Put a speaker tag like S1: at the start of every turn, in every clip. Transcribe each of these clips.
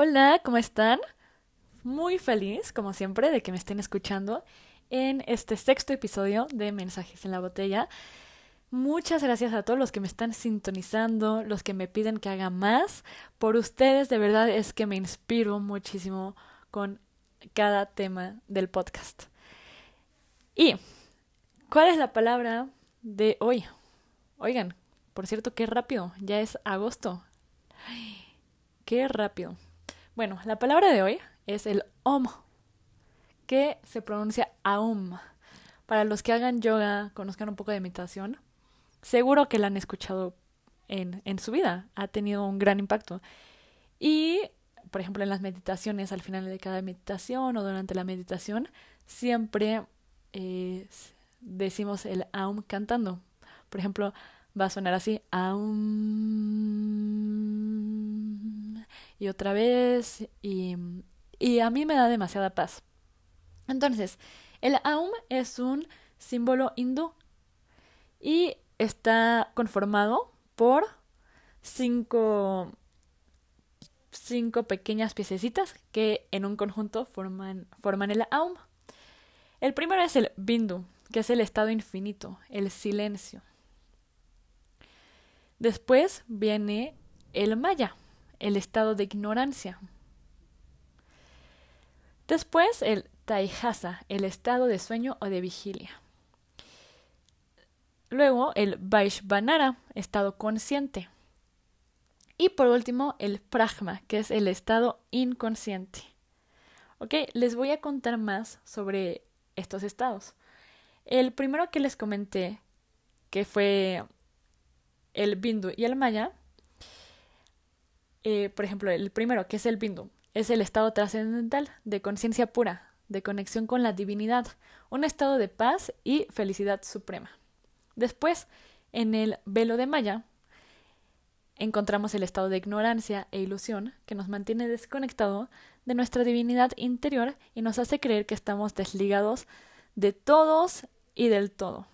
S1: Hola, ¿cómo están? Muy feliz, como siempre, de que me estén escuchando en este sexto episodio de Mensajes en la Botella. Muchas gracias a todos los que me están sintonizando, los que me piden que haga más. Por ustedes, de verdad, es que me inspiro muchísimo con cada tema del podcast. ¿Y cuál es la palabra de hoy? Oigan, por cierto, qué rápido, ya es agosto. qué rápido. Bueno, la palabra de hoy es el OM, que se pronuncia AUM. Para los que hagan yoga, conozcan un poco de meditación, seguro que la han escuchado en, en su vida, ha tenido un gran impacto. Y, por ejemplo, en las meditaciones, al final de cada meditación o durante la meditación, siempre eh, decimos el AUM cantando. Por ejemplo, va a sonar así, AUM, y otra vez, y, y a mí me da demasiada paz. Entonces, el Aum es un símbolo hindú y está conformado por cinco, cinco pequeñas piececitas que en un conjunto forman, forman el Aum. El primero es el Bindu, que es el estado infinito, el silencio. Después viene el Maya, el estado de ignorancia. Después el Taihasa, el estado de sueño o de vigilia. Luego el Vaishvanara, estado consciente. Y por último el Pragma, que es el estado inconsciente. Ok, les voy a contar más sobre estos estados. El primero que les comenté, que fue el Bindu y el Maya, eh, por ejemplo, el primero, que es el Bindu, es el estado trascendental de conciencia pura, de conexión con la divinidad, un estado de paz y felicidad suprema. Después, en el velo de Maya, encontramos el estado de ignorancia e ilusión que nos mantiene desconectado de nuestra divinidad interior y nos hace creer que estamos desligados de todos y del todo.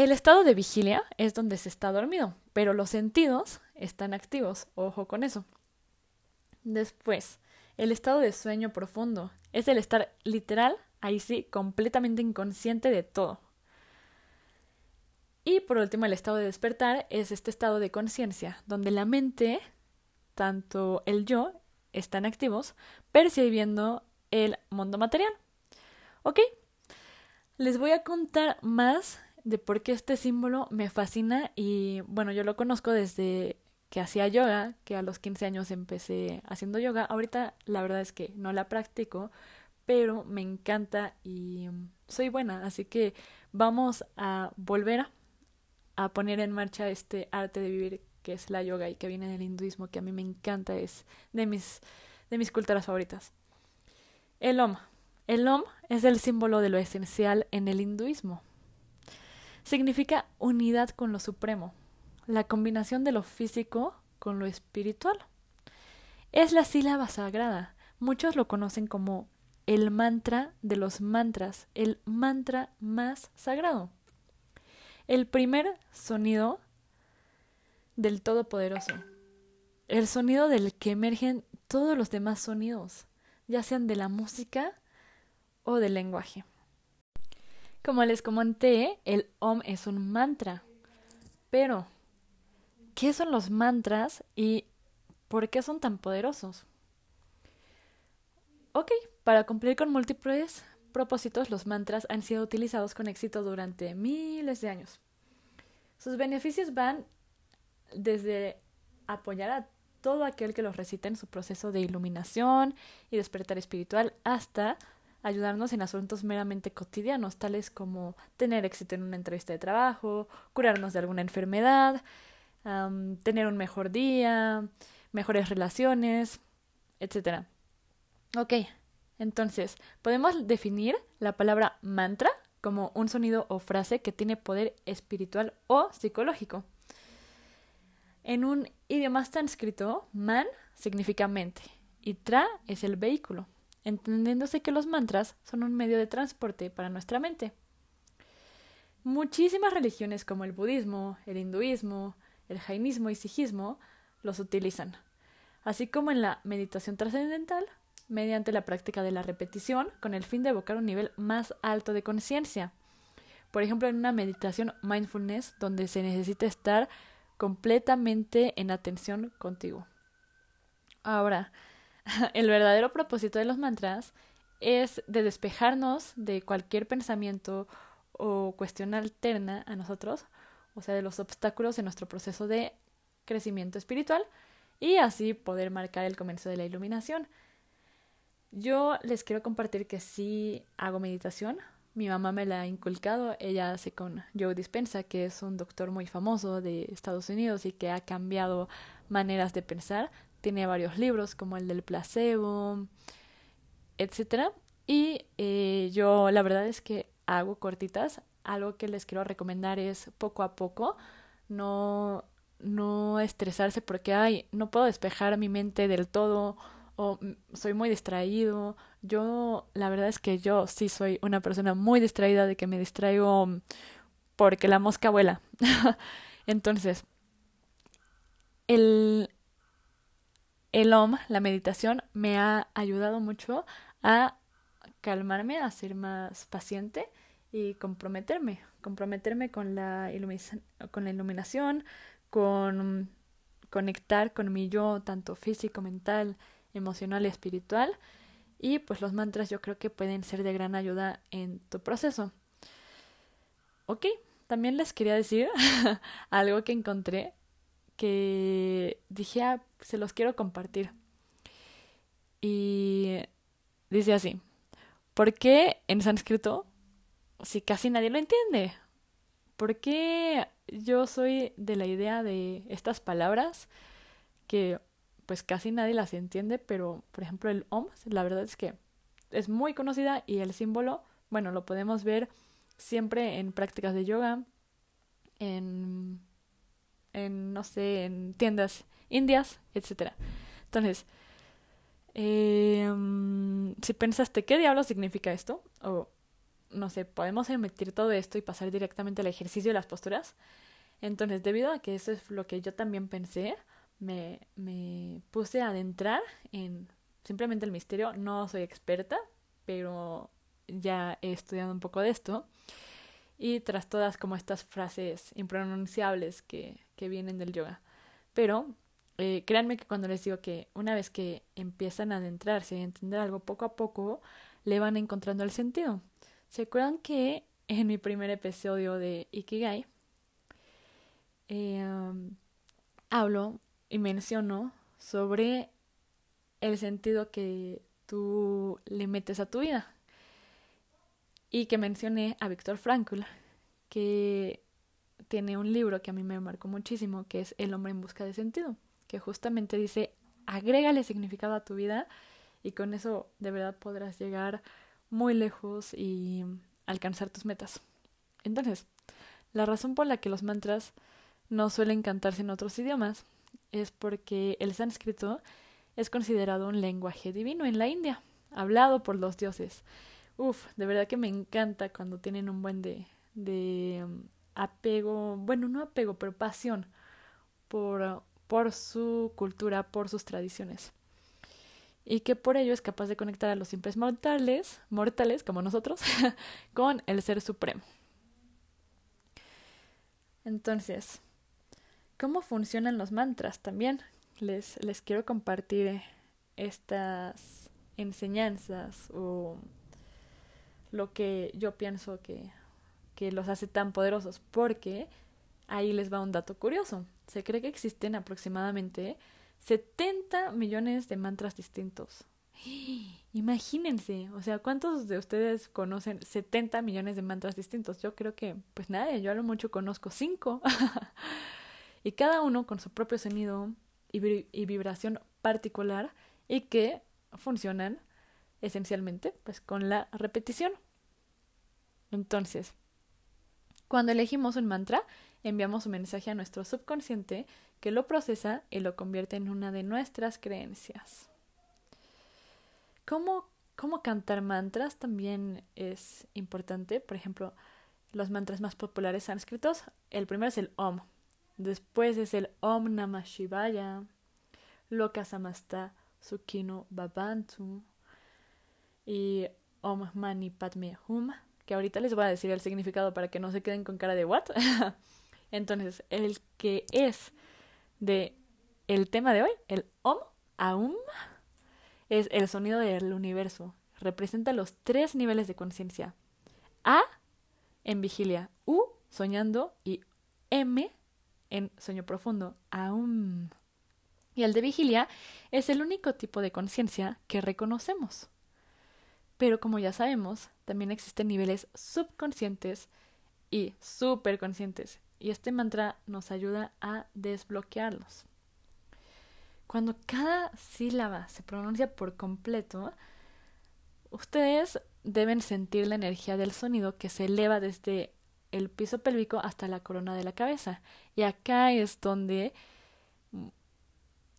S1: El estado de vigilia es donde se está dormido, pero los sentidos están activos. Ojo con eso. Después, el estado de sueño profundo es el estar literal, ahí sí, completamente inconsciente de todo. Y por último, el estado de despertar es este estado de conciencia, donde la mente, tanto el yo, están activos, percibiendo el mundo material. ¿Ok? Les voy a contar más de por qué este símbolo me fascina y bueno, yo lo conozco desde que hacía yoga, que a los 15 años empecé haciendo yoga. Ahorita la verdad es que no la practico, pero me encanta y soy buena, así que vamos a volver a poner en marcha este arte de vivir que es la yoga y que viene del hinduismo, que a mí me encanta, es de mis, de mis culturas favoritas. El Om. El Om es el símbolo de lo esencial en el hinduismo significa unidad con lo supremo, la combinación de lo físico con lo espiritual. Es la sílaba sagrada. Muchos lo conocen como el mantra de los mantras, el mantra más sagrado. El primer sonido del Todopoderoso. El sonido del que emergen todos los demás sonidos, ya sean de la música o del lenguaje. Como les comenté, el OM es un mantra. Pero, ¿qué son los mantras y por qué son tan poderosos? Ok, para cumplir con múltiples propósitos, los mantras han sido utilizados con éxito durante miles de años. Sus beneficios van desde apoyar a todo aquel que los recita en su proceso de iluminación y despertar espiritual hasta ayudarnos en asuntos meramente cotidianos, tales como tener éxito en una entrevista de trabajo, curarnos de alguna enfermedad, tener un mejor día, mejores relaciones, etc. Ok, entonces, podemos definir la palabra mantra como un sonido o frase que tiene poder espiritual o psicológico. En un idioma sánscrito, man significa mente y tra es el vehículo entendiéndose que los mantras son un medio de transporte para nuestra mente. Muchísimas religiones como el budismo, el hinduismo, el jainismo y sijismo los utilizan. así como en la meditación trascendental, mediante la práctica de la repetición, con el fin de evocar un nivel más alto de conciencia. Por ejemplo, en una meditación mindfulness donde se necesita estar completamente en atención contigo. Ahora, el verdadero propósito de los mantras es de despejarnos de cualquier pensamiento o cuestión alterna a nosotros, o sea, de los obstáculos en nuestro proceso de crecimiento espiritual y así poder marcar el comienzo de la iluminación. Yo les quiero compartir que sí hago meditación. Mi mamá me la ha inculcado. Ella hace con Joe Dispensa, que es un doctor muy famoso de Estados Unidos y que ha cambiado maneras de pensar. Tiene varios libros como el del placebo, etcétera. Y eh, yo la verdad es que hago cortitas. Algo que les quiero recomendar es poco a poco. No, no estresarse porque, ay, no puedo despejar mi mente del todo o soy muy distraído. Yo, la verdad es que yo sí soy una persona muy distraída de que me distraigo porque la mosca vuela. Entonces, el, el OM, la meditación, me ha ayudado mucho a calmarme, a ser más paciente y comprometerme, comprometerme con la, iluminación, con conectar con mi yo, tanto físico, mental, emocional y espiritual. Y pues los mantras yo creo que pueden ser de gran ayuda en tu proceso. Ok, también les quería decir algo que encontré que dije, ah, se los quiero compartir. Y dice así, ¿por qué en sánscrito si casi nadie lo entiende? ¿Por qué yo soy de la idea de estas palabras que pues casi nadie las entiende, pero por ejemplo el OM, la verdad es que es muy conocida y el símbolo, bueno, lo podemos ver siempre en prácticas de yoga, en, en no sé, en tiendas indias, etcétera. Entonces, eh, si pensaste, ¿qué diablo significa esto? O, no sé, podemos emitir todo esto y pasar directamente al ejercicio de las posturas. Entonces, debido a que eso es lo que yo también pensé, me, me puse a adentrar en simplemente el misterio. No soy experta, pero ya he estudiado un poco de esto. Y tras todas como estas frases impronunciables que, que vienen del yoga. Pero eh, créanme que cuando les digo que una vez que empiezan a adentrarse y a entender algo poco a poco, le van encontrando el sentido. ¿Se acuerdan que en mi primer episodio de Ikigai eh, hablo y menciono sobre el sentido que tú le metes a tu vida. Y que mencioné a Víctor Frankl, que tiene un libro que a mí me marcó muchísimo, que es El hombre en busca de sentido, que justamente dice, agrégale significado a tu vida y con eso de verdad podrás llegar muy lejos y alcanzar tus metas. Entonces, la razón por la que los mantras no suelen cantarse en otros idiomas es porque el sánscrito es considerado un lenguaje divino en la India, hablado por los dioses. Uf, de verdad que me encanta cuando tienen un buen de, de um, apego, bueno, no apego, pero pasión por, por su cultura, por sus tradiciones. Y que por ello es capaz de conectar a los simples mortales, mortales como nosotros, con el Ser Supremo. Entonces, cómo funcionan los mantras también. Les, les quiero compartir estas enseñanzas o lo que yo pienso que, que los hace tan poderosos, porque ahí les va un dato curioso. Se cree que existen aproximadamente 70 millones de mantras distintos. Imagínense, o sea, ¿cuántos de ustedes conocen 70 millones de mantras distintos? Yo creo que, pues nadie, yo a lo mucho conozco 5. y cada uno con su propio sonido y, vibración particular y que funcionan esencialmente pues con la repetición. Entonces, cuando elegimos un mantra, enviamos un mensaje a nuestro subconsciente que lo procesa y lo convierte en una de nuestras creencias. ¿Cómo, cómo cantar mantras también es importante? Por ejemplo, los mantras más populares sánscritos, el primero es el Om, Después es el Om Namah Shivaya. Loka Samasta Sukino Babantu y Om Mani Padme Hum, que ahorita les voy a decir el significado para que no se queden con cara de what. Entonces, el que es de el tema de hoy, el Om, Aum, es el sonido del universo. Representa los tres niveles de conciencia. A en vigilia, U soñando y M en sueño profundo. Aum. Y el de vigilia es el único tipo de conciencia que reconocemos. Pero como ya sabemos, también existen niveles subconscientes y superconscientes. Y este mantra nos ayuda a desbloquearlos. Cuando cada sílaba se pronuncia por completo, ustedes deben sentir la energía del sonido que se eleva desde el piso pélvico hasta la corona de la cabeza. Y acá es donde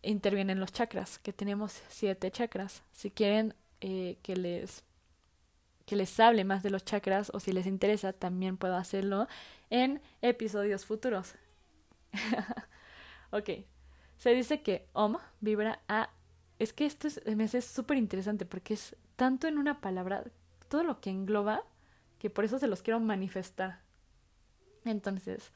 S1: intervienen los chakras, que tenemos siete chakras. Si quieren eh, que les que les hable más de los chakras o si les interesa, también puedo hacerlo en episodios futuros. ok. Se dice que Om vibra a... Es que esto es, me es súper interesante porque es tanto en una palabra, todo lo que engloba, que por eso se los quiero manifestar. Entonces,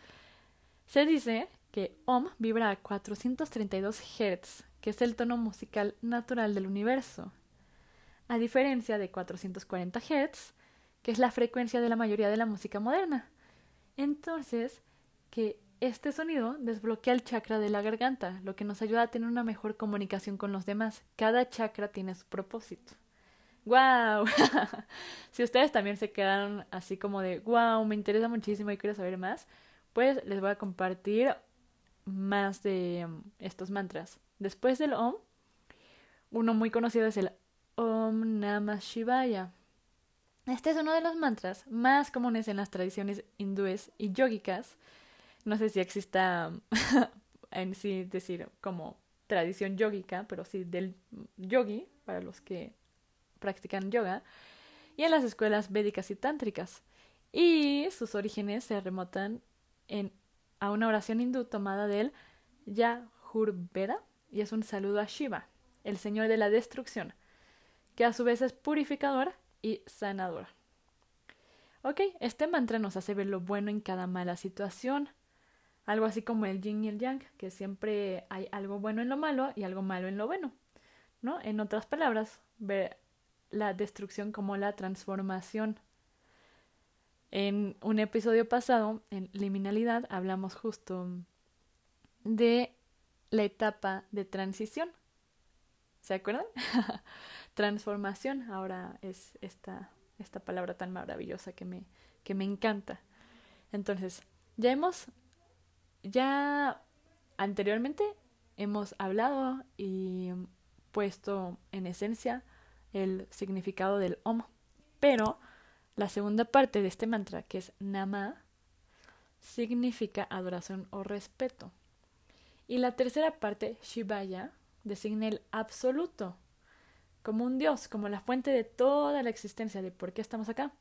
S1: se dice que Om vibra a 432 Hz, que es el tono musical natural del universo, a diferencia de 440 Hz, que es la frecuencia de la mayoría de la música moderna. Entonces, que este sonido desbloquea el chakra de la garganta, lo que nos ayuda a tener una mejor comunicación con los demás. Cada chakra tiene su propósito. ¡Wow! si ustedes también se quedaron así como de ¡Wow! Me interesa muchísimo y quiero saber más, pues les voy a compartir más de um, estos mantras. Después del Om, uno muy conocido es el Om Namah Shivaya. Este es uno de los mantras más comunes en las tradiciones hindúes y yógicas. No sé si exista en sí decir como tradición yógica, pero sí del yogi, para los que practican yoga, y en las escuelas védicas y tántricas. Y sus orígenes se remontan en a una oración hindú tomada del Yajurveda y es un saludo a Shiva, el señor de la destrucción, que a su vez es purificador y sanador. Ok, este mantra nos hace ver lo bueno en cada mala situación, algo así como el yin y el yang, que siempre hay algo bueno en lo malo y algo malo en lo bueno. ¿no? En otras palabras, ver la destrucción como la transformación en un episodio pasado, en liminalidad, hablamos justo de la etapa de transición. ¿Se acuerdan? Transformación ahora es esta, esta palabra tan maravillosa que me, que me encanta. Entonces, ya hemos, ya anteriormente hemos hablado y puesto en esencia el significado del Om, pero la segunda parte de este mantra, que es Nama, significa adoración o respeto. Y la tercera parte, Shivaya, designa el absoluto, como un dios, como la fuente de toda la existencia, de por qué estamos acá.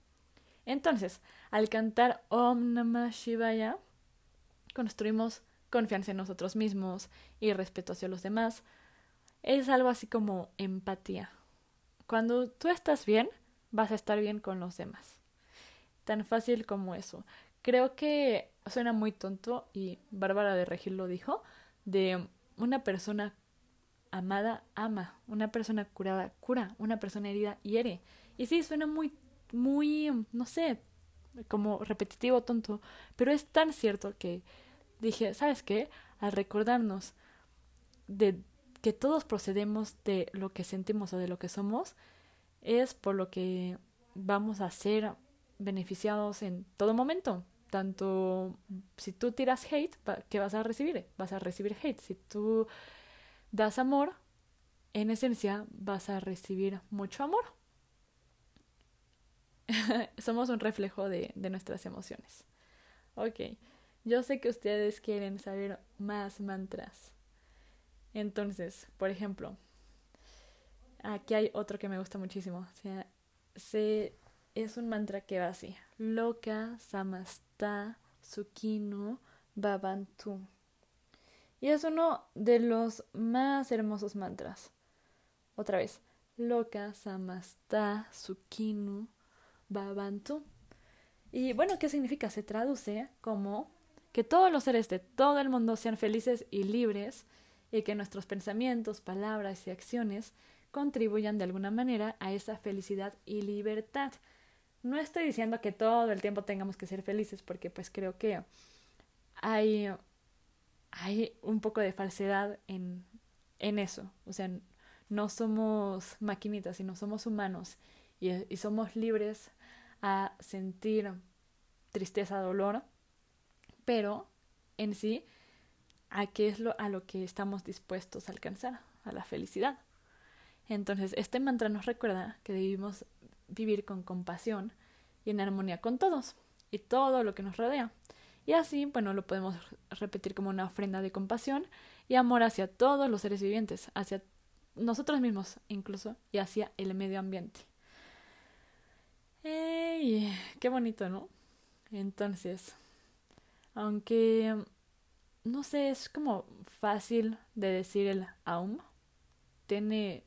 S1: Entonces, al cantar Om Namah Shivaya, construimos confianza en nosotros mismos y respeto hacia los demás. Es algo así como empatía. Cuando tú estás bien, vas a estar bien con los demás. Tan fácil como eso. Creo que suena muy tonto y Bárbara de Regil lo dijo, de una persona amada ama, una persona curada cura, una persona herida hiere. Y sí, suena muy, muy, no sé, como repetitivo, tonto, pero es tan cierto que dije, ¿sabes qué? Al recordarnos de que todos procedemos de lo que sentimos o de lo que somos, es por lo que vamos a ser beneficiados en todo momento. Tanto si tú tiras hate, ¿qué vas a recibir? Vas a recibir hate. Si tú das amor, en esencia vas a recibir mucho amor. Somos un reflejo de, de nuestras emociones. Ok, yo sé que ustedes quieren saber más mantras. Entonces, por ejemplo, Aquí hay otro que me gusta muchísimo. O sea, se, es un mantra que va así. Loka Samasta Sukino Babantu. Y es uno de los más hermosos mantras. Otra vez. Loka Samasta Sukinu Babantu. Y bueno, ¿qué significa? Se traduce como que todos los seres de todo el mundo sean felices y libres y que nuestros pensamientos, palabras y acciones contribuyan de alguna manera a esa felicidad y libertad. No estoy diciendo que todo el tiempo tengamos que ser felices porque pues creo que hay, hay un poco de falsedad en, en eso. O sea, no somos maquinitas, sino somos humanos y, y somos libres a sentir tristeza, dolor, pero en sí a qué es lo a lo que estamos dispuestos a alcanzar, a la felicidad. Entonces, este mantra nos recuerda que debemos vivir con compasión y en armonía con todos y todo lo que nos rodea. Y así, bueno, lo podemos repetir como una ofrenda de compasión y amor hacia todos los seres vivientes, hacia nosotros mismos incluso y hacia el medio ambiente. ¡Ey! ¡Qué bonito, ¿no? Entonces, aunque no sé, es como fácil de decir el Aum, tiene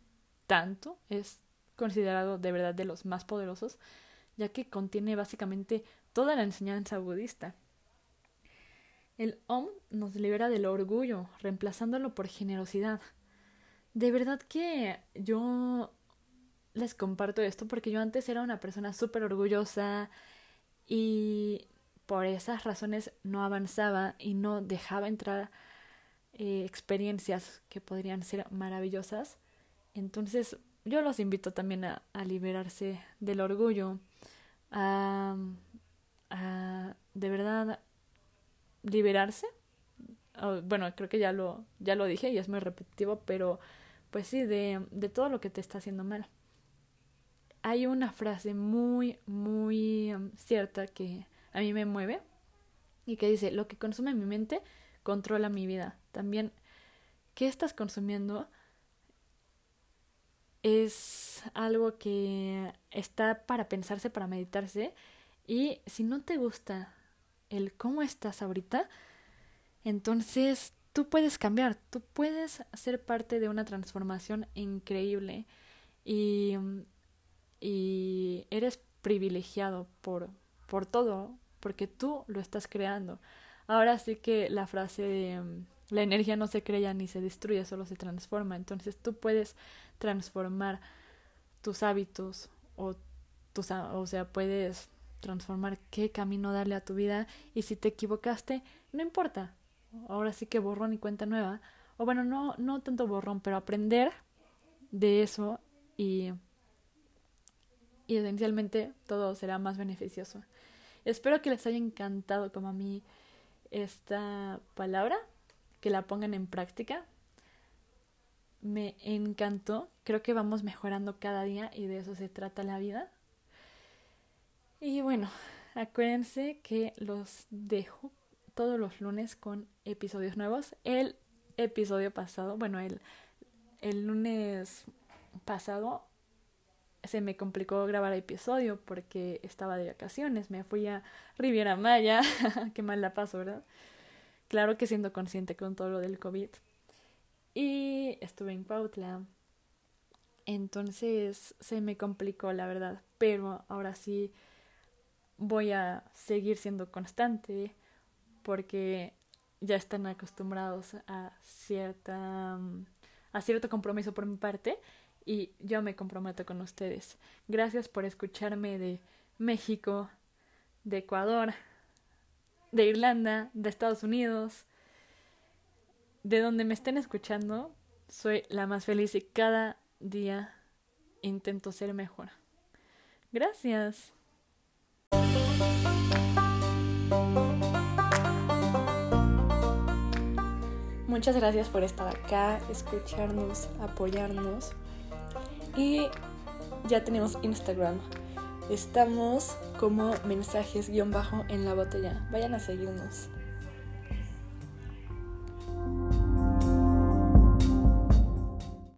S1: tanto, es considerado de verdad de los más poderosos, ya que contiene básicamente toda la enseñanza budista. El Om nos libera del orgullo, reemplazándolo por generosidad. De verdad que yo les comparto esto porque yo antes era una persona súper orgullosa y por esas razones no avanzaba y no dejaba entrar eh, experiencias que podrían ser maravillosas. Entonces yo los invito también a, liberarse del orgullo, a, de verdad liberarse. bueno, creo que ya lo, ya lo dije y es muy repetitivo, pero pues sí, de, de todo lo que te está haciendo mal. Hay una frase muy, muy um, cierta que a mí me mueve y que dice, lo que consume mi mente controla mi vida. También, ¿qué estás consumiendo? Es algo que está para pensarse, para meditarse. Y si no te gusta el cómo estás ahorita, entonces tú puedes cambiar, tú puedes ser parte de una transformación increíble y, y eres privilegiado por, por todo, porque tú lo estás creando. Ahora sí que la frase de mm, la energía no se crea ni se destruye, solo se transforma. Entonces tú puedes transformar tus hábitos o tus, o sea, puedes transformar qué camino darle a tu vida y si te equivocaste, no importa. Ahora sí que borrón y cuenta nueva. O bueno, no no tanto borrón, pero aprender de eso y y esencialmente todo será más beneficioso. Espero que les haya encantado como a mí esta palabra, que la pongan en práctica. Me encantó, creo que vamos mejorando cada día y de eso se trata la vida. Y bueno, acuérdense que los dejo todos los lunes con episodios nuevos. El episodio pasado, bueno, el, el lunes pasado se me complicó grabar episodio porque estaba de vacaciones, me fui a Riviera Maya, qué mal la paso, ¿verdad? Claro que siendo consciente con todo lo del COVID. Y estuve en Pautla. Entonces se me complicó, la verdad. Pero ahora sí voy a seguir siendo constante porque ya están acostumbrados a cierta a cierto compromiso por mi parte y yo me comprometo con ustedes. Gracias por escucharme de México, de Ecuador, de Irlanda, de Estados Unidos, de donde me estén escuchando. Soy la más feliz y cada día intento ser mejor. Gracias. Muchas gracias por estar acá, escucharnos, apoyarnos. Y ya tenemos Instagram. Estamos como mensajes guion bajo en la botella. Vayan a seguirnos.